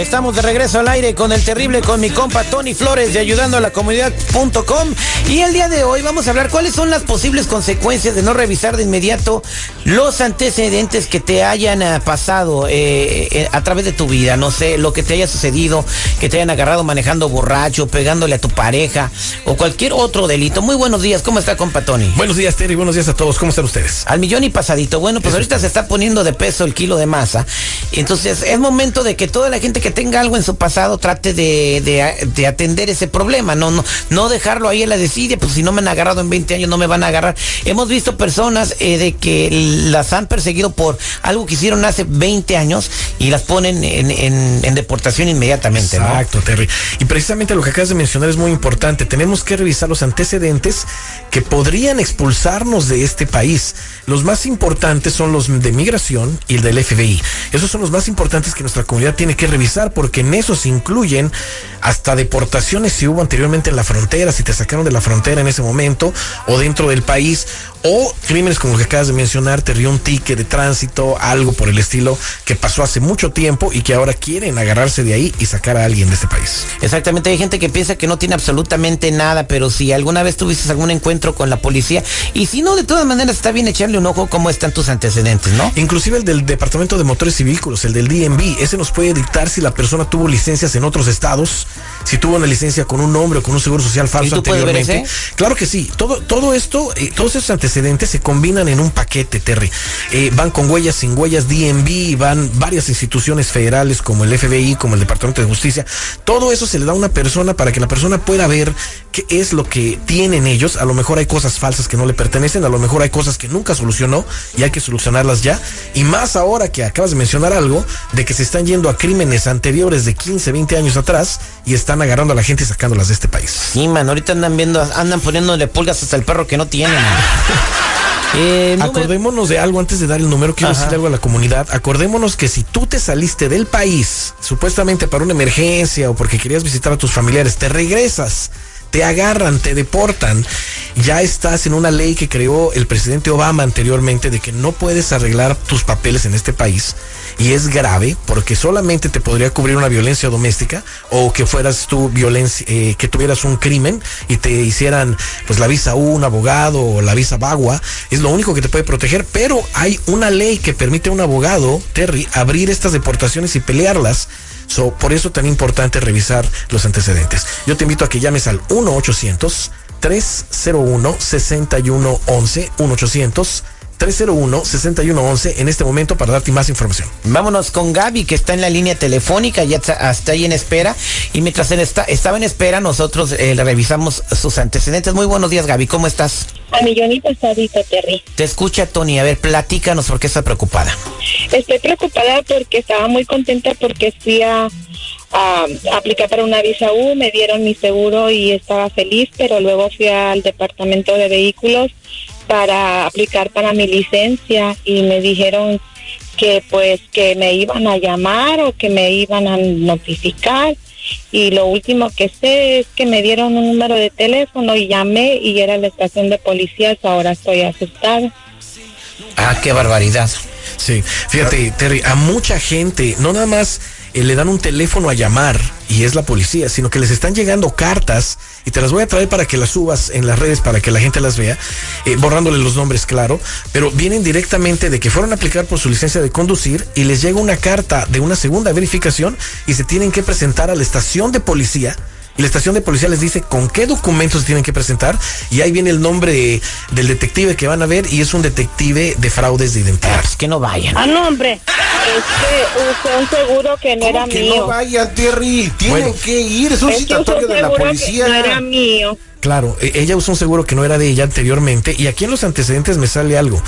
Estamos de regreso al aire con el terrible, con mi compa Tony Flores de ayudando a la comunidad.com. Y el día de hoy vamos a hablar cuáles son las posibles consecuencias de no revisar de inmediato los antecedentes que te hayan uh, pasado eh, eh, a través de tu vida. No sé, lo que te haya sucedido, que te hayan agarrado manejando borracho, pegándole a tu pareja o cualquier otro delito. Muy buenos días, ¿cómo está compa Tony? Buenos días, Terry, buenos días a todos. ¿Cómo están ustedes? Al millón y pasadito. Bueno, pues ahorita se está poniendo de peso el kilo de masa. Entonces es momento de que toda la gente que tenga algo en su pasado trate de, de, de, atender ese problema, no, no, no dejarlo ahí en la desidia, pues si no me han agarrado en 20 años no me van a agarrar. Hemos visto personas eh, de que las han perseguido por algo que hicieron hace 20 años y las ponen en, en, en deportación inmediatamente. Exacto. Terry. Y precisamente lo que acabas de mencionar es muy importante. Tenemos que revisar los antecedentes que podrían expulsarnos de este país. Los más importantes son los de migración y el del FBI. Esos son los más importantes que nuestra comunidad tiene que revisar porque en eso se incluyen hasta deportaciones si hubo anteriormente en la frontera, si te sacaron de la frontera en ese momento o dentro del país o crímenes como los que acabas de mencionar, te dio un ticket de tránsito, algo por el estilo que pasó hace mucho tiempo y que ahora quieren agarrarse de ahí y sacar a alguien de este país. Exactamente, hay gente que piensa que no tiene absolutamente nada, pero si alguna vez tuviste algún encuentro con la policía y si no, de todas maneras está bien echarle un ojo cómo están tus antecedentes, ¿no? Inclusive el del Departamento de Motores y Vehículos, el del DMV, ese nos puede dictar si la persona tuvo licencias en otros estados, si tuvo una licencia con un nombre o con un seguro social falso anteriormente. Claro que sí, todo, todo esto, eh, todos esos antecedentes se combinan en un paquete, Terry. Eh, van con huellas, sin huellas, DMV, van varias instituciones federales como el FBI, como el Departamento de Justicia. Todo eso se le da a una persona para que la persona pueda ver qué es lo que tienen ellos. A lo mejor hay cosas falsas que no le pertenecen, a lo mejor hay cosas que nunca solucionó y hay que solucionarlas ya. Y más ahora que acabas de mencionar algo de que se están yendo a crímenes anteriores de 15, 20 años atrás y están agarrando a la gente y sacándolas de este país. Sí, man, ahorita andan viendo, andan poniéndole pulgas hasta el perro que no tiene. Eh, Acordémonos de algo antes de dar el número, quiero Ajá. decirle algo a la comunidad. Acordémonos que si tú te saliste del país, supuestamente para una emergencia o porque querías visitar a tus familiares, te regresas te agarran, te deportan. Ya estás en una ley que creó el presidente Obama anteriormente de que no puedes arreglar tus papeles en este país. Y es grave porque solamente te podría cubrir una violencia doméstica o que fueras tú violencia, eh, que tuvieras un crimen y te hicieran pues la visa U, un abogado o la visa Bagua. Es lo único que te puede proteger. Pero hay una ley que permite a un abogado, Terry, abrir estas deportaciones y pelearlas. So, por eso tan importante revisar los antecedentes. Yo te invito a que llames al 1 800 301 6111 1 800 301-6111 en este momento para darte más información. Vámonos con Gaby, que está en la línea telefónica, ya está, está ahí en espera. Y mientras él está, estaba en espera, nosotros eh, le revisamos sus antecedentes. Muy buenos días, Gaby, ¿cómo estás? A millón y pasadito, Terry. Te escucha, Tony. A ver, platícanos por qué estás preocupada. Estoy preocupada porque estaba muy contenta porque fui a, a, aplicar para una visa U, me dieron mi seguro y estaba feliz, pero luego fui al departamento de vehículos para aplicar para mi licencia y me dijeron que pues que me iban a llamar o que me iban a notificar y lo último que sé es que me dieron un número de teléfono y llamé y era la estación de policías, ahora estoy asustada. Ah, qué barbaridad. Sí, fíjate, Terry, a mucha gente, no nada más eh, le dan un teléfono a llamar y es la policía, sino que les están llegando cartas y te las voy a traer para que las subas en las redes para que la gente las vea, eh, borrándole los nombres, claro, pero vienen directamente de que fueron a aplicar por su licencia de conducir y les llega una carta de una segunda verificación y se tienen que presentar a la estación de policía y la estación de policía les dice con qué documentos tienen que presentar y ahí viene el nombre de, del detective que van a ver y es un detective de fraudes de identidad. Ah, pues que no vayan. Ah, no, hombre. Es que usé un seguro que no era que mío. no vayan, Terry. Tienen Bueno. que ir. Es un Es citatorio un de la policía. Que no era mío. Claro, e- ella usó un seguro que no era de ella anteriormente y aquí en los antecedentes me sale algo.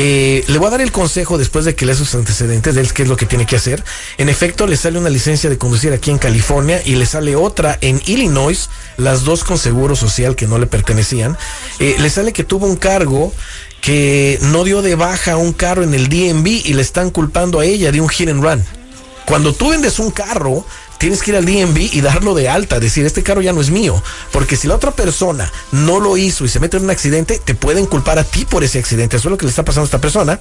Eh, le voy a dar el consejo después de que lea sus antecedentes de él qué es lo que tiene que hacer. En efecto, le sale una licencia de conducir aquí en California y le sale otra en Illinois, las dos con seguro social que no le pertenecían. Eh, le sale que tuvo un cargo que no dio de baja un carro en el DMV y le están culpando a ella de un hit and run. Cuando tú vendes un carro, tienes que ir al DMV y darlo de alta, decir, este carro ya no es mío, porque si la otra persona no lo hizo y se mete en un accidente, te pueden culpar a ti por ese accidente. Eso es lo que le está pasando a esta persona.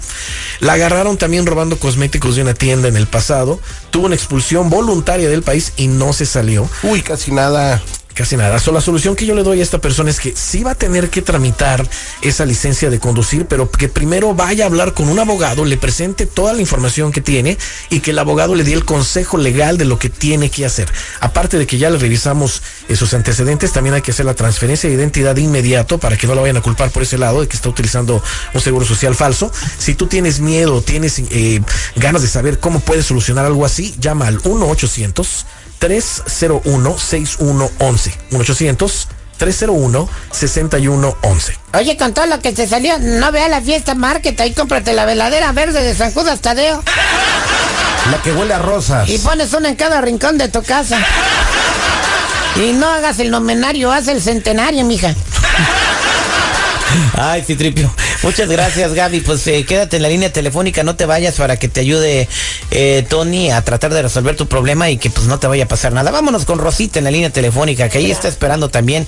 La agarraron también robando cosméticos de una tienda en el pasado, tuvo una expulsión voluntaria del país y no se salió. Uy, casi nada. Casi nada. La solución que yo le doy a esta persona es que sí va a tener que tramitar esa licencia de conducir, pero que primero vaya a hablar con un abogado, le presente toda la información que tiene y que el abogado le dé el consejo legal de lo que tiene que hacer. Aparte de que ya le revisamos esos antecedentes, también hay que hacer la transferencia de identidad de inmediato para que no la vayan a culpar por ese lado de que está utilizando un seguro social falso. Si tú tienes miedo, tienes eh, ganas de saber cómo puedes solucionar algo así, llama al 1 800 301-6111. 1-800-301-6111. Oye, con todo lo que se salió, no vea la fiesta market, ahí cómprate la veladera verde de San Judas Tadeo. La que huele a rosas. Y pones una en cada rincón de tu casa. Y no hagas el nomenario, haz el centenario, mija. Ay, Citripio. Muchas gracias, Gaby. Pues eh, quédate en la línea telefónica, no te vayas para que te ayude eh, Tony a tratar de resolver tu problema y que pues no te vaya a pasar nada. Vámonos con Rosita en la línea telefónica, que ahí está esperando también.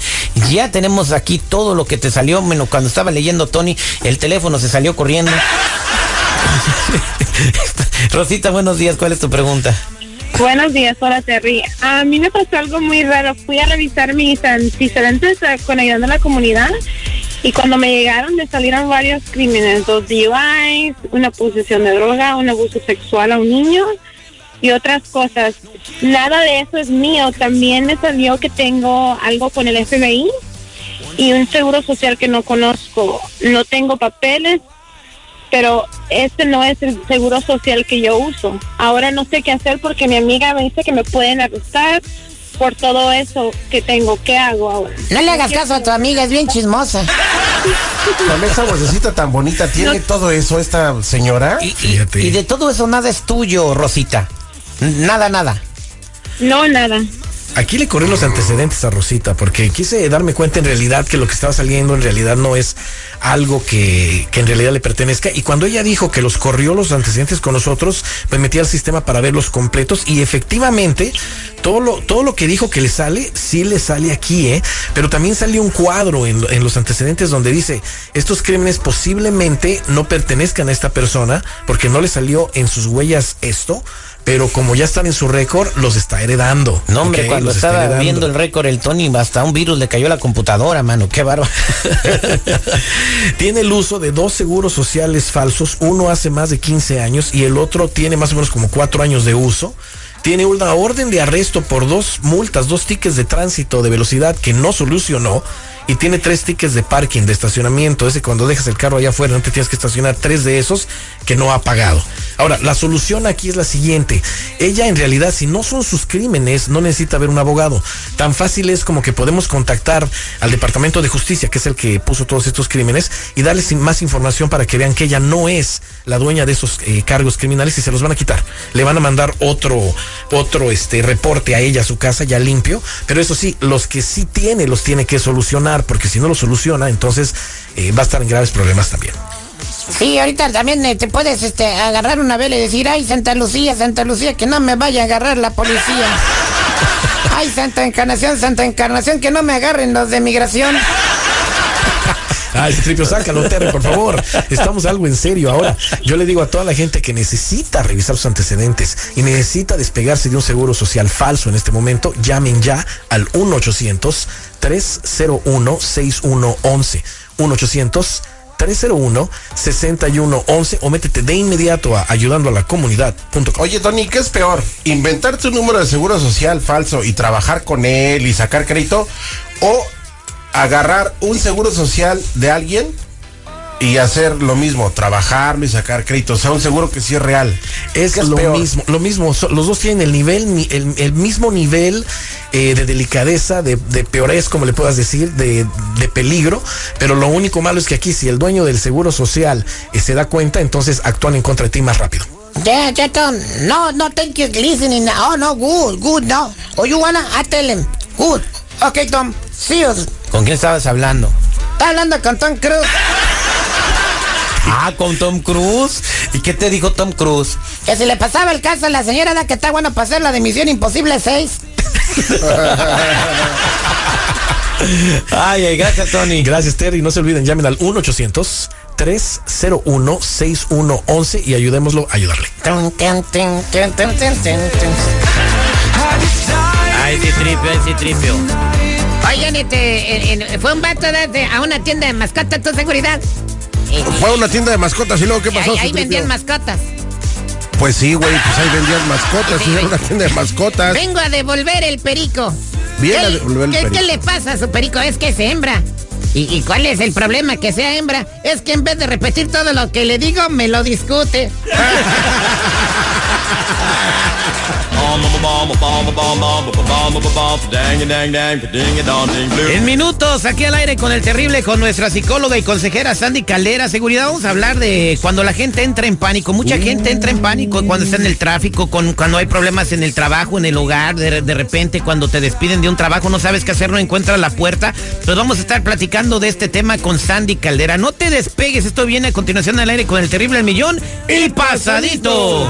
Ya tenemos aquí todo lo que te salió. Bueno, cuando estaba leyendo Tony, el teléfono se salió corriendo. Rosita, buenos días. ¿Cuál es tu pregunta? Buenos días, hola Terry. A mí me pasó algo muy raro. Fui a revisar mis antecedentes eh, con ayudando a la comunidad y cuando me llegaron me salieron varios crímenes, dos DUIs, una posesión de droga, un abuso sexual a un niño y otras cosas. Nada de eso es mío. También me salió que tengo algo con el FBI y un seguro social que no conozco. No tengo papeles, pero este no es el seguro social que yo uso. Ahora no sé qué hacer porque mi amiga me dice que me pueden arrestar por todo eso que tengo. ¿Qué hago ahora? No le hagas caso a tu amiga, es bien chismosa. Con esa vocecita tan bonita, ¿tiene todo eso esta señora? Y, y, de todo eso nada es tuyo, Rosita. Nada, nada. No, nada. Aquí le corrí los antecedentes a Rosita porque quise darme cuenta en realidad que lo que estaba saliendo en realidad no es algo que, en realidad le pertenezca. Y cuando ella dijo que los corrió los antecedentes con nosotros, me metí al sistema para verlos completos y efectivamente todo lo, todo lo que dijo que le sale, sí le sale aquí, ¿eh? Pero también salió un cuadro en, en los antecedentes donde dice, estos crímenes posiblemente no pertenezcan a esta persona porque no le salió en sus huellas esto pero como ya están en su récord, los está heredando. No, hombre, cuando estaba viendo el récord, el Tony, hasta un virus le cayó a la computadora, mano, qué bárbaro. tiene el uso de dos seguros sociales falsos, uno hace más de 15 años y el otro tiene más o menos como cuatro años de uso tiene una orden de arresto por dos multas, dos tickets de tránsito de velocidad que no solucionó y tiene tres tickets de parking, de estacionamiento. Ese cuando dejas el carro allá afuera no te tienes que estacionar tres de esos que no ha pagado. Ahora, la solución aquí es la siguiente. Ella en realidad, si no son sus crímenes, no necesita ver un abogado. Tan fácil es como que podemos contactar al Departamento de Justicia, que es el que puso todos estos crímenes, y darles más información para que vean que ella no es la dueña de esos eh, cargos criminales y se los van a quitar. Le van a mandar otro, otro este reporte a ella a su casa ya limpio. Pero eso sí, los que sí tiene, los tiene que solucionar porque si no lo soluciona, entonces eh, va a estar en graves problemas también. Sí, ahorita también eh, te puedes este, agarrar una vela y decir, ay, Santa Lucía, Santa Lucía, que no me vaya a agarrar la policía. Ay, Santa Encarnación, Santa Encarnación, que no me agarren los de migración. Ay, Tripio, sácalo, Terry, por favor. Estamos algo en serio. Ahora, yo le digo a toda la gente que necesita revisar sus antecedentes y necesita despegarse de un seguro social falso en este momento, llamen ya al 1 800 301-6111. 1-800-301-6111 o métete de inmediato a ayudando a la comunidad. Oye, Tony, ¿qué es peor? ¿Inventarte un número de seguro social falso y trabajar con él y sacar crédito? ¿O agarrar un seguro social de alguien y hacer lo mismo, trabajarlo y sacar crédito, o sea, un seguro que sí es real. Es, lo mismo, lo mismo, los dos tienen el nivel, el, mismo nivel eh, de delicadeza, de, de peorez, como le puedas decir, de, peligro, pero lo único malo es que aquí si el dueño del seguro social eh, se da cuenta, entonces actúan en contra de ti más rápido. Yeah, yeah, Tom. No, no, thank you listening. Oh, no, good, good, no. Oh, you wanna, I tell him. Good. Okay, Tom, see you. ¿Con quién estabas hablando? Está hablando con Tom Cruise. Ah, con Tom Cruise. ¿Y qué te dijo Tom Cruise? Que si le pasaba el caso a la señora da que está bueno para hacer la de Misión Imposible 6. ay, ay, gracias, Tony. Gracias, Terry. No se olviden, llamen al 1-800-301-6111 y ayudémoslo a ayudarle. Ay, sí, tripio, ay, sí, tripio. Oigan, este, fue un vato a una tienda de mascotas, tu seguridad. Fue a una tienda de mascotas y luego, ¿qué pasó? Ahí, ahí vendían mascotas. Pues sí, güey, pues ahí vendían mascotas, sí, era una tienda de mascotas. Vengo a devolver el perico. Bien a devolver el ¿qué, perico. ¿Qué le pasa a su perico? Es que es hembra. ¿Y, ¿Y cuál es el problema que sea hembra? Es que en vez de repetir todo lo que le digo, me lo discute. En minutos, aquí al aire con el terrible, con nuestra psicóloga y consejera Sandy Caldera. Seguridad, vamos a hablar de cuando la gente entra en pánico. Mucha gente entra en pánico cuando está en el tráfico, con, cuando hay problemas en el trabajo, en el hogar. De, de repente, cuando te despiden de un trabajo, no sabes qué hacer, no encuentras la puerta. Pues vamos a estar platicando de este tema con Sandy Caldera. No te despegues, esto viene a continuación al aire con el terrible el millón y pasadito.